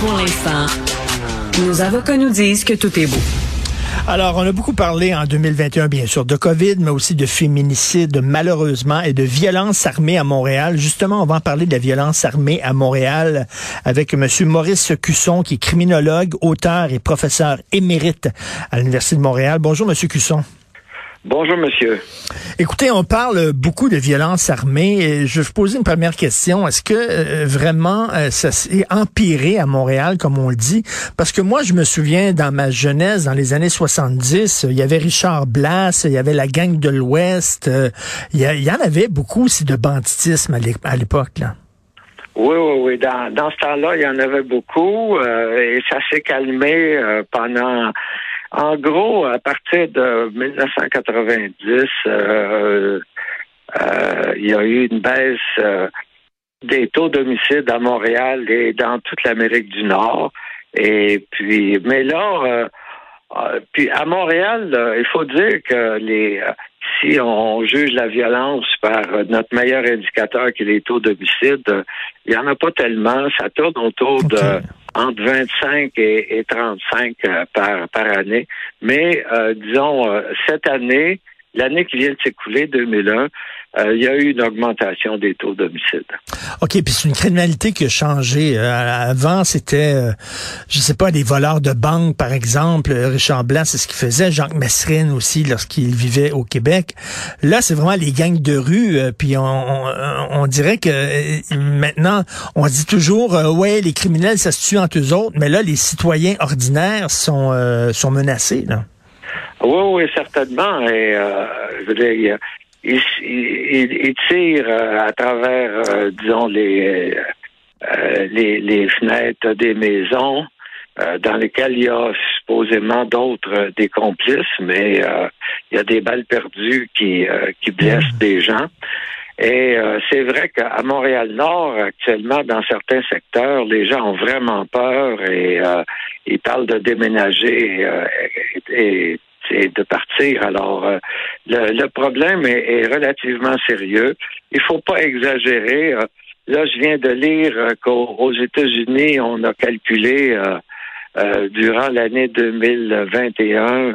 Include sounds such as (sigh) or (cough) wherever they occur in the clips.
Pour l'instant, nos avocats nous disent que tout est beau. Alors, on a beaucoup parlé en 2021, bien sûr, de COVID, mais aussi de féminicide, malheureusement, et de violence armée à Montréal. Justement, on va en parler de la violence armée à Montréal avec M. Maurice Cusson, qui est criminologue, auteur et professeur émérite à l'Université de Montréal. Bonjour, M. Cusson. Bonjour, monsieur. Écoutez, on parle beaucoup de violence armée. Je vais vous poser une première question. Est-ce que euh, vraiment euh, ça s'est empiré à Montréal, comme on le dit? Parce que moi, je me souviens, dans ma jeunesse, dans les années 70, il y avait Richard Blas, il y avait la gang de l'Ouest. Euh, il, y, y, en avait beaucoup aussi de banditisme à l'époque, là. Oui, oui, oui. Dans, dans ce temps-là, il y en avait beaucoup et ça s'est calmé pendant en gros, à partir de 1990, euh, euh, il y a eu une baisse euh, des taux d'homicide à Montréal et dans toute l'Amérique du Nord. Et puis, mais là, puis à Montréal, il faut dire que les si on juge la violence par notre meilleur indicateur qui est les taux d'homicide, il n'y en a pas tellement. Ça tourne autour de entre 25 et, 35 euh, par, par année. Mais euh, disons, euh, cette année, l'année qui vient de s'écouler, 2001, euh, il y a eu une augmentation des taux d'homicide. OK, puis c'est une criminalité qui a changé. Euh, avant, c'était, euh, je sais pas, des voleurs de banque, par exemple. Richard Blanc, c'est ce qu'il faisait. Jacques Messrine aussi, lorsqu'il vivait au Québec. Là, c'est vraiment les gangs de rue. puis on, on, on, dirait que maintenant, on dit toujours, ouais, les criminels, ça se tue entre eux autres. Mais là, les citoyens ordinaires sont, sont menacés, là. Oui, oui, certainement. Et je veux dire, il, il, tire euh, à travers, euh, disons, les, euh, les, les, fenêtres des maisons dans lesquelles il y a supposément d'autres des complices, mais il y a des balles perdues qui, qui blessent mmh. des gens. Et c'est vrai qu'à Montréal-Nord, actuellement, dans certains secteurs, les gens ont vraiment peur et ils parlent de déménager et et de partir. Alors, euh, le, problème est, relativement sérieux. Il faut pas exagérer. Euh, là, je viens de lire euh, qu'aux États-Unis, on a calculé durant l'année 2021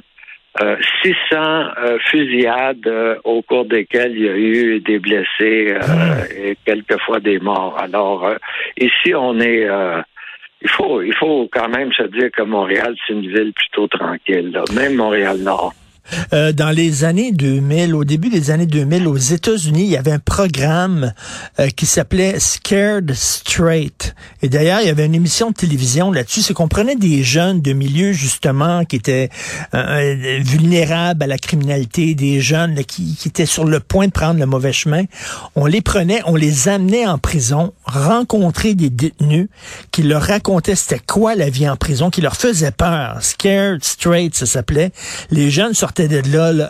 600 fusillades au cours desquelles il y a eu des blessés ah. et quelquefois des morts. Alors, ici, on est il faut, il faut quand même se dire que Montréal, c'est une ville plutôt tranquille, là. même Montréal-Nord. Euh, dans les années 2000, au début des années 2000, aux États-Unis, il y avait un programme euh, qui s'appelait Scared Straight. Et d'ailleurs, il y avait une émission de télévision là-dessus. C'est qu'on prenait des jeunes de milieux, justement, qui étaient euh, vulnérables à la criminalité, des jeunes qui, qui étaient sur le point de prendre le mauvais chemin. On les prenait, on les amenait en prison, rencontrer des détenus qui leur racontaient c'était quoi la vie en prison, qui leur faisait peur. Scared Straight, ça s'appelait. Les jeunes sortaient de là, là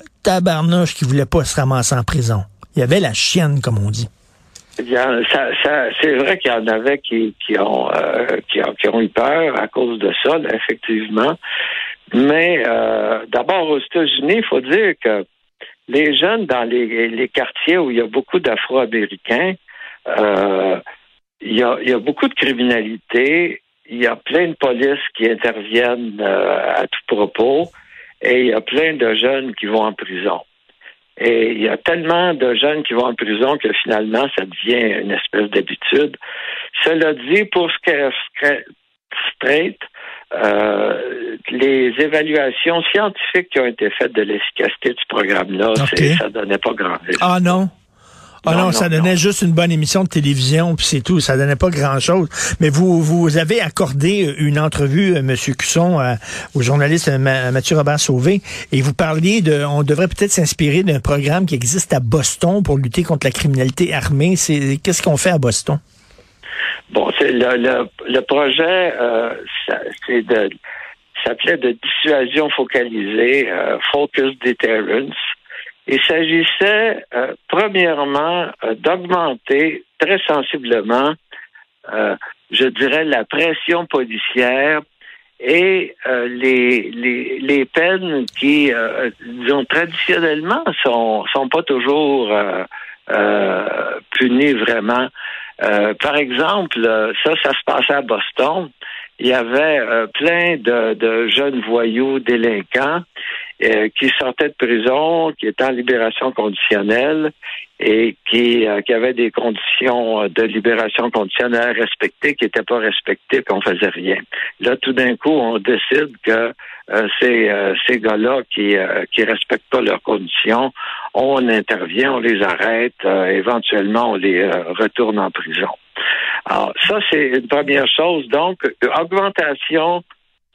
qui voulait pas se ramasser en prison. Il y avait la chienne, comme on dit. c'est vrai qu'il y en avait qui, ont, euh, qui, ont eu peur à cause de ça, effectivement. Mais euh, d'abord, aux États-Unis, il faut dire que les jeunes dans les, quartiers où il y a beaucoup d'Afro-Américains, euh, il, y a, beaucoup de criminalité, il y a plein de polices qui interviennent à tout propos et il y a plein de jeunes qui vont en prison. Et il y a tellement de jeunes qui vont en prison que finalement, ça devient une espèce d'habitude. Cela dit, pour Straight, euh, les évaluations scientifiques qui ont été faites de l'efficacité du programme-là, ça donnait pas grand-chose. Ah non? Ah non, ça donnait juste une bonne émission de télévision, puis c'est tout. Ça donnait pas grand-chose. Mais vous vous avez accordé une entrevue, euh, M. Cusson, au journaliste Mathieu Robert Sauvé, et vous parliez de, on devrait peut-être s'inspirer d'un programme qui existe à Boston pour lutter contre la criminalité armée. C'est qu'est-ce qu'on fait à Boston? Bon, c'est le, le, projet, euh, c'est de s'appelait de dissuasion focalisée, euh, focus deterrence. Il s'agissait, euh, premièrement, euh, d'augmenter très sensiblement, euh, je dirais, la pression policière et les, les, les, peines qui, disons, traditionnellement, sont, sont pas toujours punies vraiment. par exemple, ça, ça se passait à Boston. Il y avait plein de, de jeunes voyous délinquants euh, qui sortait de prison, qui était en libération conditionnelle et qui, euh, qui avait des conditions de libération conditionnelle respectées, qui n'étaient pas respectées, qu'on faisait rien. Là, tout d'un coup, on décide que euh, ces, ces gars-là qui qui respectent pas leurs conditions, on intervient, on les arrête, éventuellement on les retourne en prison. Alors ça, c'est une première chose. Donc, augmentation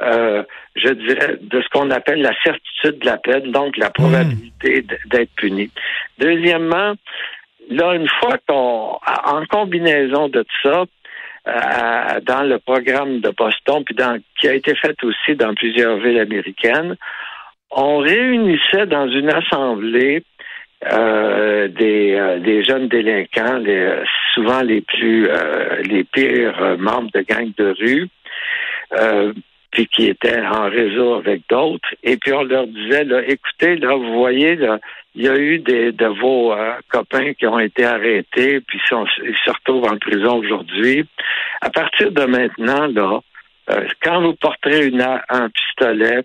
euh, je dirais, de ce qu'on appelle la certitude de la peine, donc la probabilité d'être puni. Deuxièmement, là, une fois qu'on, en combinaison de tout ça, euh, dans le programme de Boston, puis dans, qui a été fait aussi dans plusieurs villes américaines, on réunissait dans une assemblée euh, des, des jeunes délinquants, les, souvent les plus les pires membres de gangs de rue, puis qui étaient en réseau avec d'autres. Et puis on leur disait, là, écoutez, là, vous voyez, là, il y a eu des de vos euh, copains qui ont été arrêtés, puis ils se retrouvent en prison aujourd'hui. À partir de maintenant, là, euh, quand vous porterez une, un pistolet,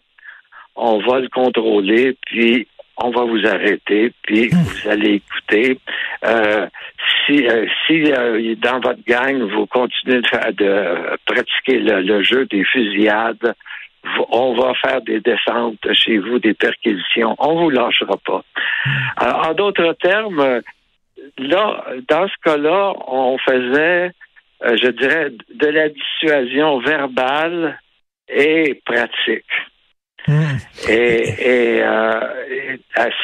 on va le contrôler, puis on va vous arrêter, puis hmm. vous allez écouter. Euh, si euh, si euh, dans votre gang, vous continuez de, faire, de pratiquer le, jeu des fusillades, on va faire des descentes chez vous, des perquisitions. On vous lâchera pas. Alors, en d'autres termes, là, dans ce cas-là, on faisait, je dirais, de la dissuasion verbale et pratique. Hmm. Et, et, euh,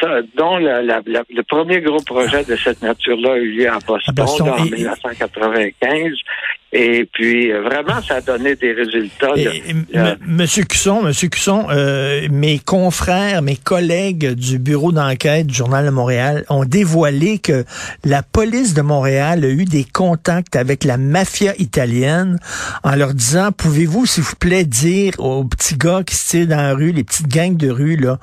ça, dont le premier gros projet de cette nature-là a eu lieu à Boston, en 1995. Et puis, euh, vraiment, ça a donné des résultats. Monsieur Cusson, Monsieur Cusson, euh, mes confrères, mes collègues du bureau d'enquête du Journal de Montréal ont dévoilé que la police de Montréal a eu des contacts avec la mafia italienne en leur disant, pouvez-vous, s'il vous plaît, dire aux petits gars qui se tirent dans la rue, les petites gangs de rue, là,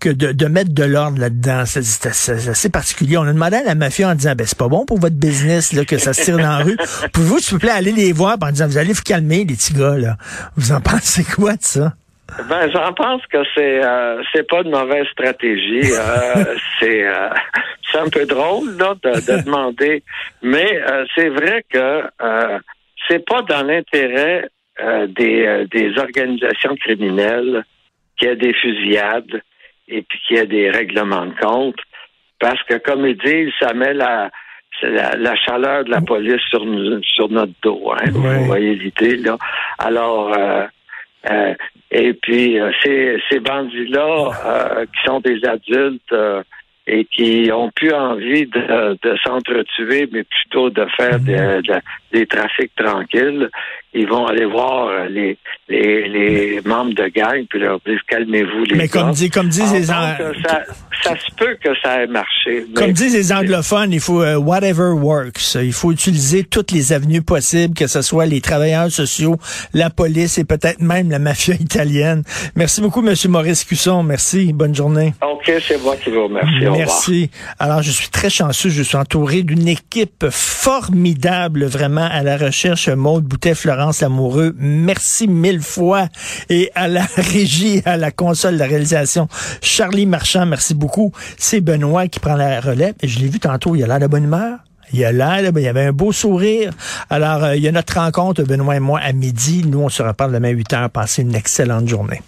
que de, de mettre de l'ordre là-dedans. C'est assez particulier. On a demandé à la mafia en disant, ben, c'est pas bon pour votre business, là, que ça se tire dans la rue. (laughs) Pouvez-vous, s'il vous plaît, aller les voir en disant, vous allez vous calmer, les petits gars, là? Vous en pensez quoi de ça? Ben, j'en pense que c'est euh, c'est pas une mauvaise stratégie. Euh, (laughs) c'est euh, c'est un peu drôle là, de, (laughs) demander, mais c'est vrai que c'est pas dans l'intérêt des, des organisations criminelles qu'il y ait des fusillades et puis qu'il y ait des règlements de compte, parce que comme ils disent, ça met la la, chaleur de la police sur, sur notre dos. Hein, Vous voyez l'idée, là. Alors, euh, euh, et puis, euh, ces, ces bandits-là, qui sont des adultes et qui ont plus envie de, de s'entretuer, mais plutôt de faire mm-hmm. des, des trafics tranquilles, ils vont aller voir euh, les, les, les membres de gang puis leur dire calmez-vous les Mais comme dit comme disent les ça, ça se peut que ça ait marché. Comme disent les anglophones, il faut euh, whatever works. Il faut utiliser toutes les avenues possibles, que ce soit les travailleurs sociaux, la police et peut-être même la mafia (laughs) italienne. Merci beaucoup, Monsieur Maurice Cusson. Merci. Bonne journée. OK, c'est moi qui vous remercie. Merci. Alors, je suis très chanceux. Je suis entouré d'une équipe formidable, vraiment, à la recherche. Maude Boutet, Florent Merci mille fois. Et à la (laughs) régie, à la console de réalisation, Charlie Marchand, merci beaucoup. C'est Benoît qui prend la relève. Je l'ai vu tantôt, il a l'air de bonne humeur. Il a l'air, il y avait un beau sourire. Alors, euh, il y a notre rencontre, Benoît et moi, à midi. Nous, on se reparle demain 8 heures. Passez une excellente journée.